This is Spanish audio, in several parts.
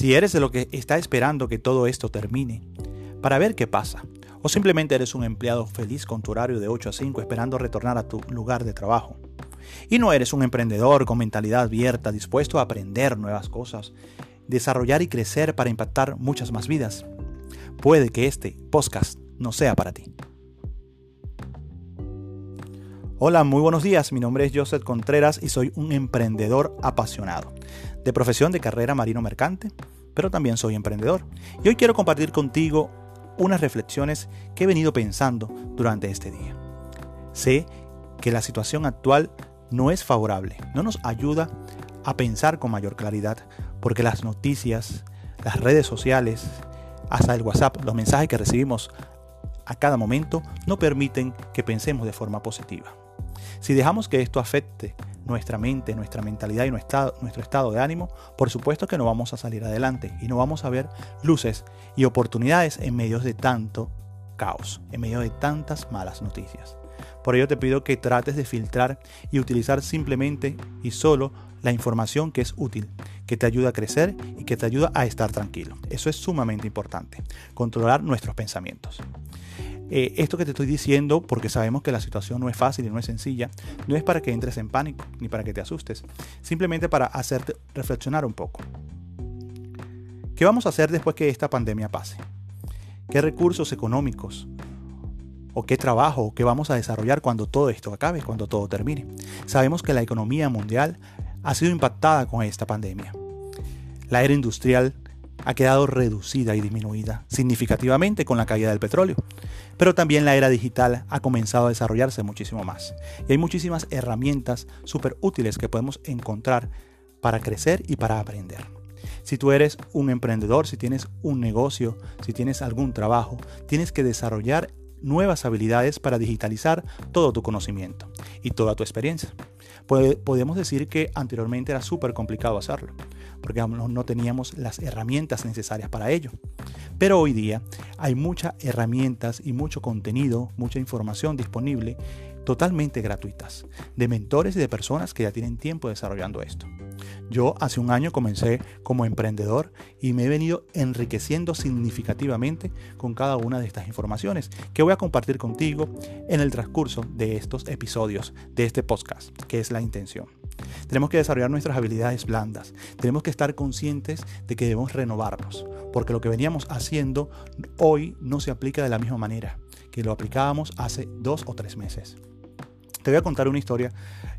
Si eres de lo que está esperando que todo esto termine, para ver qué pasa, o simplemente eres un empleado feliz con tu horario de 8 a 5 esperando retornar a tu lugar de trabajo. Y no eres un emprendedor con mentalidad abierta, dispuesto a aprender nuevas cosas, desarrollar y crecer para impactar muchas más vidas. Puede que este podcast no sea para ti. Hola, muy buenos días. Mi nombre es Joseph Contreras y soy un emprendedor apasionado. De profesión de carrera marino mercante, pero también soy emprendedor. Y hoy quiero compartir contigo unas reflexiones que he venido pensando durante este día. Sé que la situación actual no es favorable, no nos ayuda a pensar con mayor claridad, porque las noticias, las redes sociales, hasta el WhatsApp, los mensajes que recibimos a cada momento no permiten que pensemos de forma positiva. Si dejamos que esto afecte nuestra mente, nuestra mentalidad y nuestro estado, de ánimo, por supuesto que no vamos a salir adelante y no vamos a ver luces y oportunidades en medio de tanto caos, en medio de tantas malas noticias. Por ello te pido que trates de filtrar y utilizar simplemente y solo la información que es útil, que te ayuda a crecer y que te ayuda a estar tranquilo. Eso es sumamente importante, controlar nuestros pensamientos. Eh, esto que te estoy diciendo, porque sabemos que la situación no es fácil y no es sencilla, no es para que entres en pánico ni para que te asustes, simplemente para hacerte reflexionar un poco. ¿Qué vamos a hacer después que esta pandemia pase? ¿Qué recursos económicos o qué trabajo o qué vamos a desarrollar cuando todo esto acabe, cuando todo termine? Sabemos que la economía mundial ha sido impactada con esta pandemia. La era industrial ha quedado reducida y disminuida significativamente con la caída del petróleo. Pero también la era digital ha comenzado a desarrollarse muchísimo más. Y hay muchísimas herramientas súper útiles que podemos encontrar para crecer y para aprender. Si tú eres un emprendedor, si tienes un negocio, si tienes algún trabajo, tienes que desarrollar nuevas habilidades para digitalizar todo tu conocimiento y toda tu experiencia. Podemos decir que anteriormente era súper complicado hacerlo porque no teníamos las herramientas necesarias para ello. Pero hoy día hay muchas herramientas y mucho contenido, mucha información disponible totalmente gratuitas de mentores y de personas que ya tienen tiempo desarrollando esto. Yo hace un año comencé como emprendedor y me he venido enriqueciendo significativamente con cada una de estas informaciones que voy a compartir contigo en el transcurso de estos episodios de este podcast, que es la intención. Tenemos que desarrollar nuestras habilidades blandas. Tenemos que estar conscientes de que debemos renovarnos, porque lo que veníamos haciendo hoy no se aplica de la misma manera que lo aplicábamos hace dos o tres meses. Te voy a contar una historia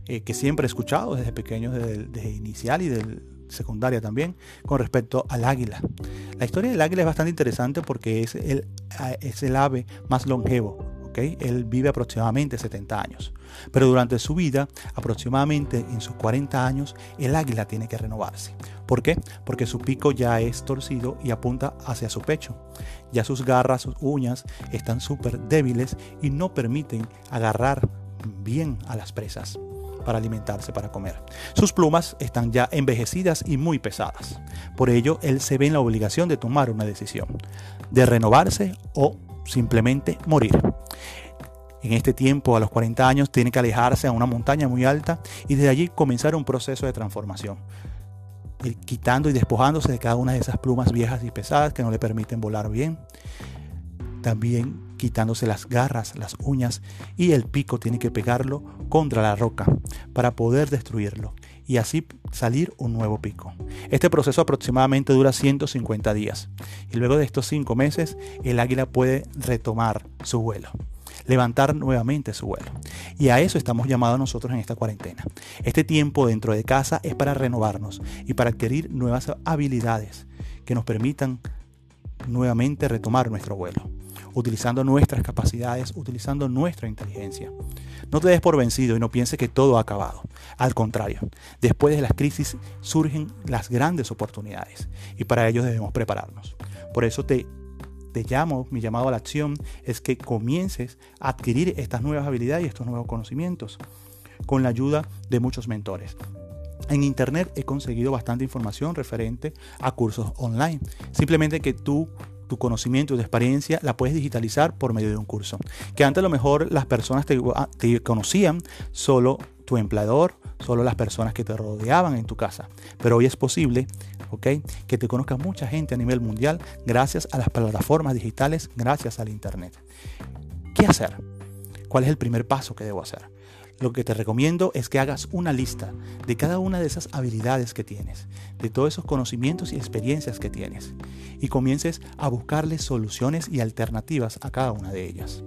eh, que siempre he escuchado desde pequeño, desde, inicial y del secundaria también, con respecto al águila. La historia del águila es bastante interesante porque es el, es el ave más longevo. ¿okay? Él vive aproximadamente 70 años. Pero durante su vida, aproximadamente en sus 40 años, el águila tiene que renovarse. ¿Por qué? Porque su pico ya es torcido y apunta hacia su pecho. Ya sus garras, sus uñas están súper débiles y no permiten agarrar bien a las presas para alimentarse, para comer. Sus plumas están ya envejecidas y muy pesadas. Por ello, él se ve en la obligación de tomar una decisión, de renovarse o simplemente morir. En este tiempo, a los 40 años, tiene que alejarse a una montaña muy alta y desde allí comenzar un proceso de transformación, quitando y despojándose de cada una de esas plumas viejas y pesadas que no le permiten volar bien. También quitándose las garras, las uñas y el pico tiene que pegarlo contra la roca para poder destruirlo y así salir un nuevo pico. Este proceso aproximadamente dura 150 días y luego de estos 5 meses el águila puede retomar su vuelo levantar nuevamente su vuelo. Y a eso estamos llamados nosotros en esta cuarentena. Este tiempo dentro de casa es para renovarnos y para adquirir nuevas habilidades que nos permitan nuevamente retomar nuestro vuelo utilizando nuestras capacidades, utilizando nuestra inteligencia. No te des por vencido y no pienses que todo ha acabado. Al contrario, después de las crisis surgen las grandes oportunidades y para ello debemos prepararnos. Por eso te, te llamo, mi llamado a la acción es que comiences a adquirir estas nuevas habilidades y estos nuevos conocimientos con la ayuda de muchos mentores. En internet he conseguido bastante información referente a cursos online. Simplemente que tú tu conocimiento y tu experiencia la puedes digitalizar por medio de un curso. Que antes a lo mejor las personas te, te conocían solo tu empleador, solo las personas que te rodeaban en tu casa. Pero hoy es posible, ¿ok? Que te conozca mucha gente a nivel mundial gracias a las plataformas digitales, gracias al Internet. ¿Qué hacer? ¿Cuál es el primer paso que debo hacer? Lo que te recomiendo es que hagas una lista de cada una de esas habilidades que tienes, de todos esos conocimientos y experiencias que tienes, y comiences a buscarle soluciones y alternativas a cada una de ellas.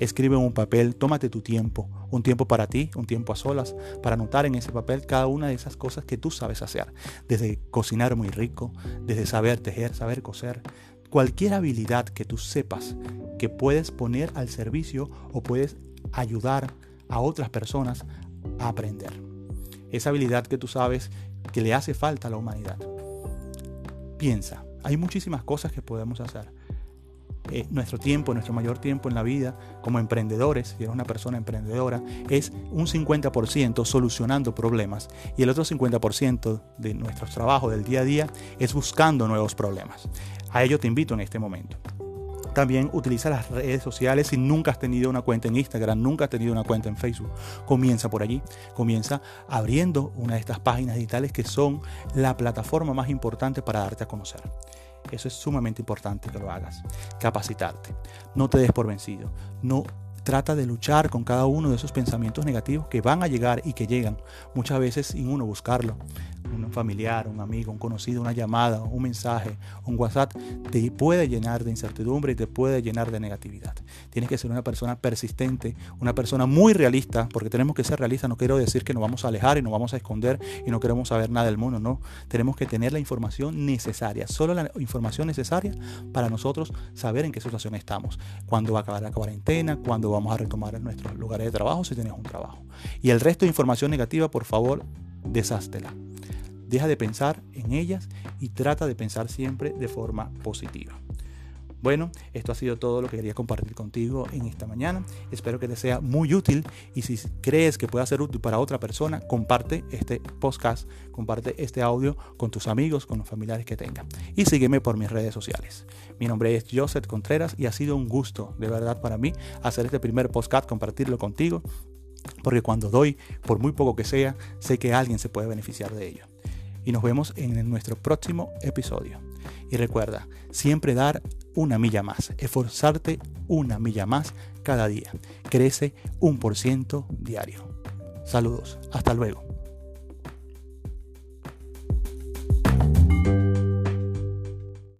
Escribe en un papel, tómate tu tiempo, un tiempo para ti, un tiempo a solas, para anotar en ese papel cada una de esas cosas que tú sabes hacer, desde cocinar muy rico, desde saber tejer, saber coser, cualquier habilidad que tú sepas que puedes poner al servicio o puedes ayudar a otras personas a aprender. Esa habilidad que tú sabes que le hace falta a la humanidad. Piensa, hay muchísimas cosas que podemos hacer. Eh, nuestro tiempo, nuestro mayor tiempo en la vida como emprendedores, si eres una persona emprendedora, es un 50% solucionando problemas y el otro 50% de nuestro trabajo del día a día es buscando nuevos problemas. A ello te invito en este momento. También utiliza las redes sociales si nunca has tenido una cuenta en Instagram, nunca has tenido una cuenta en Facebook. Comienza por allí. Comienza abriendo una de estas páginas digitales que son la plataforma más importante para darte a conocer. Eso es sumamente importante que lo hagas. Capacitarte. No te des por vencido. No trata de luchar con cada uno de esos pensamientos negativos que van a llegar y que llegan muchas veces sin uno buscarlo un familiar, un amigo, un conocido, una llamada, un mensaje, un WhatsApp, te puede llenar de incertidumbre y te puede llenar de negatividad. Tienes que ser una persona persistente, una persona muy realista, porque tenemos que ser realistas. No quiero decir que nos vamos a alejar y nos vamos a esconder y no queremos saber nada del mundo, no. Tenemos que tener la información necesaria, solo la información necesaria para nosotros saber en qué situación estamos, cuándo va a acabar la cuarentena, cuándo vamos a retomar nuestros lugares de trabajo si tienes un trabajo. Y el resto de información negativa, por favor, deshástela. Deja de pensar en ellas y trata de pensar siempre de forma positiva. Bueno, esto ha sido todo lo que quería compartir contigo en esta mañana. Espero que te sea muy útil y si crees que pueda ser útil para otra persona, comparte este podcast, comparte este audio con tus amigos, con los familiares que tengas. Y sígueme por mis redes sociales. Mi nombre es Joseph Contreras y ha sido un gusto, de verdad, para mí hacer este primer podcast, compartirlo contigo, porque cuando doy, por muy poco que sea, sé que alguien se puede beneficiar de ello y nos vemos en nuestro próximo episodio. Y recuerda, siempre dar una milla más, esforzarte una milla más cada día. Crece un por ciento diario. Saludos, hasta luego.